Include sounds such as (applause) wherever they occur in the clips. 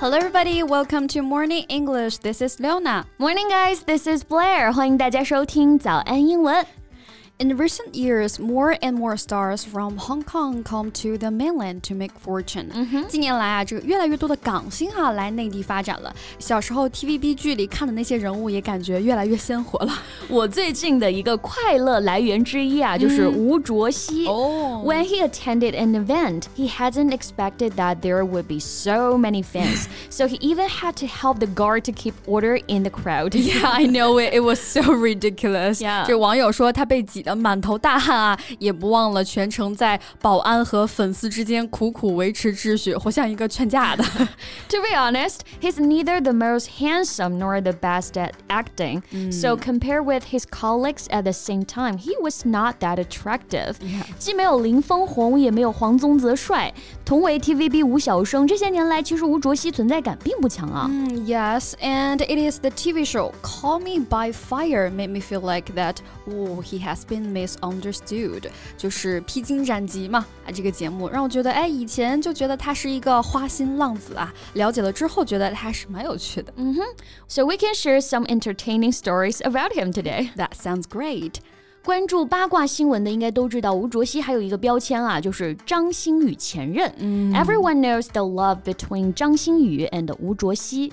Hello, everybody. Welcome to Morning English. This is Leona. Morning, guys. This is Blair. 欢迎大家收听早安英文。 In recent years, more and more stars from Hong Kong come to the mainland to make fortune. 近年来啊，这个越来越多的港星哈来内地发展了。小时候 TVB 剧里看的那些人物也感觉越来越鲜活了。我最近的一个快乐来源之一啊，就是吴卓羲。哦 When he (laughs) attended an event, he hadn't expected that there would be so many fans, (laughs) so he even had to help the guard to keep order in the crowd. Yeah, I know it. It was so ridiculous. Yeah. 这网友说他被挤 呃满头大汗啊，也不忘了全程在保安和粉丝之间苦苦维持秩序，活像一个劝架的。to (laughs) (laughs) be honest, he's neither the most handsome nor the best at acting. Mm. So compared with his colleagues at the same time, he was not that attractive. 既没有林峰红，也没有黄宗泽帅。同为 TVB 五小生，这些年来其实吴卓羲存在感并不强啊。Mm, yes, and it is the TV show Call Me by Fire made me feel like that. Oh, he has been misunderstood. 就是披荆斩棘嘛啊，这个节目让我觉得，哎，以前就觉得他是一个花心浪子啊，了解了之后觉得他还是蛮有趣的。 So we can share some entertaining stories about him today. That sounds great. 关注八卦新闻的应该都知道，吴卓羲还有一个标签啊，就是张馨予前任。Everyone knows the love between 张馨予 and 吴卓羲。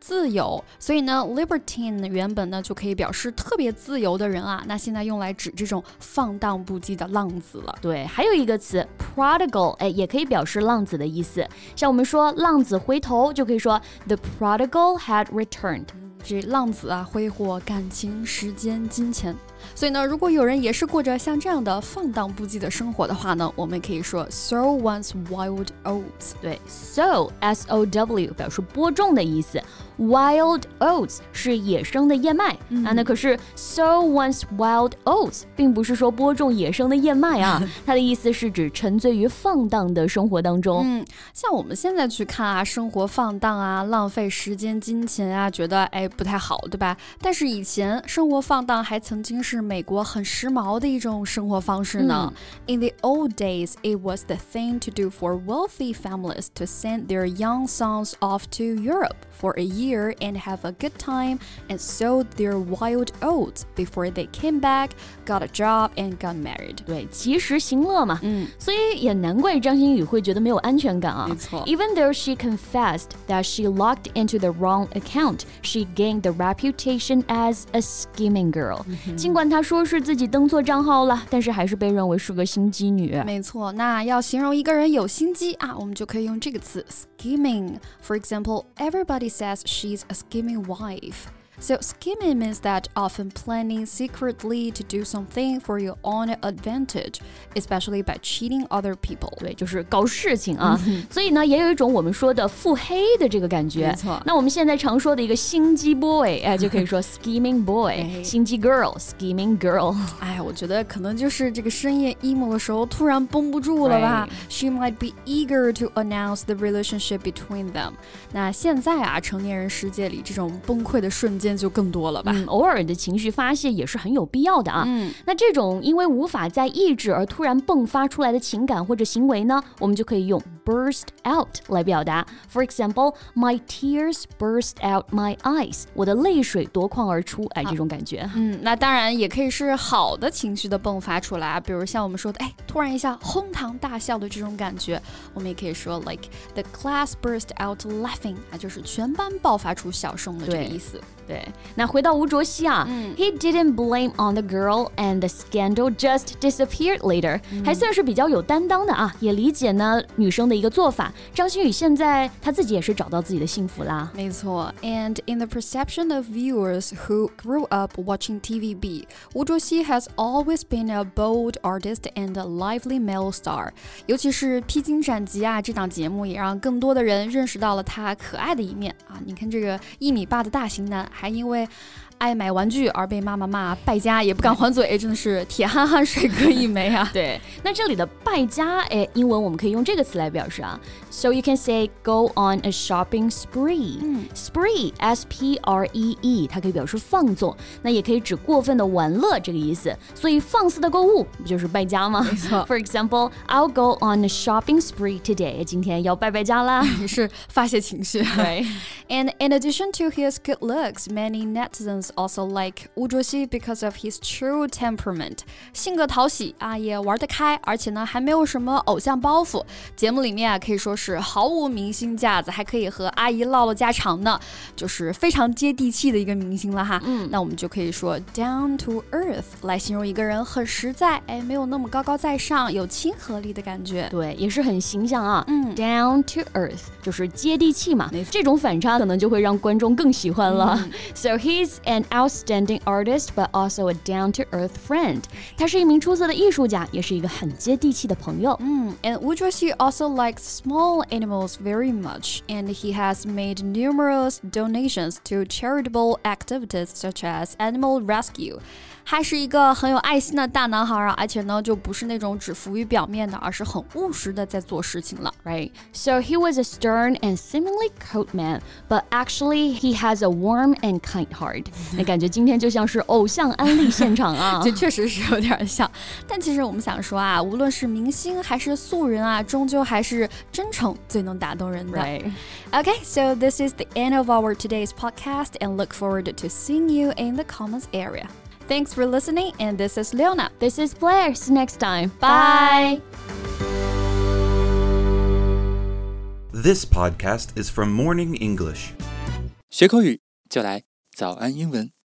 自由，所以呢 libertine 原本呢就可以表示特别自由的人啊，那现在用来指这种放荡不羁的浪子了。对，还有一个词 prodigal，哎，也可以表示浪子的意思。像我们说浪子回头，就可以说 the prodigal had returned。这浪子啊，挥霍感情、时间、金钱。所以呢，如果有人也是过着像这样的放荡不羁的生活的话呢，我们可以说 sow one's wild oats。对，sow s o w 表示播种的意思，wild oats 是野生的燕麦、啊。那可是 sow one's wild oats 并不是说播种野生的燕麦啊，(laughs) 它的意思是指沉醉于放荡的生活当中。嗯，像我们现在去看啊，生活放荡啊，浪费时间、金钱啊，觉得哎不太好，对吧？但是以前生活放荡还曾经 是美国很时髦的一种生活方式呢。In the old days, it was the thing to do for wealthy families to send their young sons off to Europe for a year and have a good time and sow their wild oats before they came back, got a job and got married. 对，及时行乐嘛，嗯，所以也难怪张馨予会觉得没有安全感啊。没错 Even though she confessed that she logged into the wrong account, she gained the reputation as a scheming girl. 尽管 管他说是自己登错账号了，但是还是被认为是个心机女。没错，那要形容一个人有心机啊，我们就可以用这个词 “skimming”。For example, everybody says she's a scheming wife. So scheming means that often planning secretly to do something for your own advantage, especially by cheating other people. 对，就是搞事情啊，所以呢，也有一种我们说的腹黑的这个感觉。没错那我们现在常说的一个心机 boy，(laughs) 哎，就可以说 scheming boy，哎心机 girl，scheming girl。哎，我觉得可能就是这个深夜 emo 的时候突然绷不住了吧 She might be eager to announce the relationship between them。那现在啊，成年人世界里这种崩溃的瞬间 就更多了吧？嗯，偶尔的情绪发泄也是很有必要的啊。嗯那这种因为无法再抑制而突然迸发出来的情感或者行为呢，我们就可以用 burst out 来表达。For example, my tears burst out my eyes，我的泪水夺眶而出，哎，这种感觉。嗯，那当然也可以是好的情绪的迸发出来啊，比如像我们说的，哎，突然一下哄堂大笑的这种感觉，我们也可以说 like the class burst out laughing 啊，就是全班爆发出笑声的这个意思。对，那回到吴卓羲啊、嗯、，He didn't blame on the girl and the scandal just disappeared later，、嗯、还算是比较有担当的啊，也理解呢女生的一个做法。张馨予现在她自己也是找到自己的幸福啦。没错，And in the perception of viewers who grew up watching TVB, Wu Zhuoxi has always been a bold artist and a lively male star。尤其是《披荆斩棘》啊这档节目，也让更多的人认识到了他可爱的一面啊！你看这个一米八的大型男，还因为。爱买玩具而被妈妈骂败家，也不敢还嘴，真的是铁憨憨帅哥一枚啊！对，那这里的败家，哎，英文我们可以用这个词来表示啊。So you can say go on a shopping spree. 嗯，spree s p r e e，它可以表示放纵，那也可以指过分的玩乐这个意思。所以放肆的购物不就是败家吗？没错。For example, I'll go on a shopping spree today. 今天要败败家啦，也是发泄情绪。对。And in addition to his good looks, many netizens also like Wu Zhuoxi because of his true temperament，性格讨喜啊，也玩得开，而且呢还没有什么偶像包袱。节目里面啊可以说是毫无明星架子，还可以和阿姨唠唠家常呢，就是非常接地气的一个明星了哈。嗯，那我们就可以说 down to earth 来形容一个人很实在，哎，没有那么高高在上，有亲和力的感觉。对，也是很形象啊。嗯，down to earth 就是接地气嘛，这种反差可能就会让观众更喜欢了。So he's an an outstanding artist, but also a down-to-earth friend. 他是一名出色的艺术家，也是一个很接地气的朋友。嗯，And Wu Zhuoxi also likes small animals very much, and he has made numerous donations to charitable activities such as animal rescue. 还是一个很有爱心的大男孩啊，而且呢，就不是那种只浮于表面的，而是很务实的在做事情了。 Right. So he was a stern and seemingly cold man, but actually he has a warm and kind heart. (laughs) 那感觉今天就像是偶像安利现场啊。这确(laughs) 实是有点像，但其实我们想说啊，无论是明星还是素人啊，终究还是真诚最能打动人的。 Right. Okay, so this is the end of our today's podcast, and look forward to seeing you in the comments area. Thanks for listening, and this is Leona. This is Blair. See you next time. Bye. This podcast is from Morning English. 学口语就来早安英文。